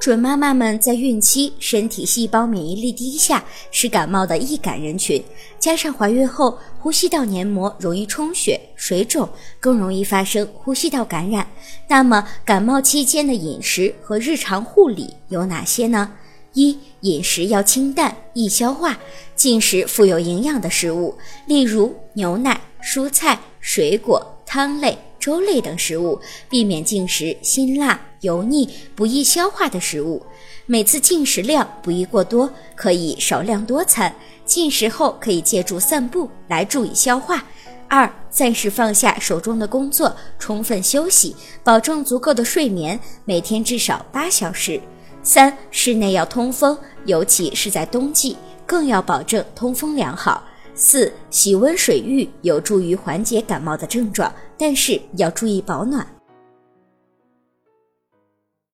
准妈妈们在孕期身体细胞免疫力低下，是感冒的易感人群。加上怀孕后呼吸道黏膜容易充血、水肿，更容易发生呼吸道感染。那么，感冒期间的饮食和日常护理有哪些呢？一、饮食要清淡、易消化，进食富有营养的食物，例如牛奶、蔬菜、水果、汤类。粥类等食物，避免进食辛辣、油腻、不易消化的食物。每次进食量不宜过多，可以少量多餐。进食后可以借助散步来助以消化。二、暂时放下手中的工作，充分休息，保证足够的睡眠，每天至少八小时。三、室内要通风，尤其是在冬季，更要保证通风良好。四、洗温水浴有助于缓解感冒的症状，但是要注意保暖。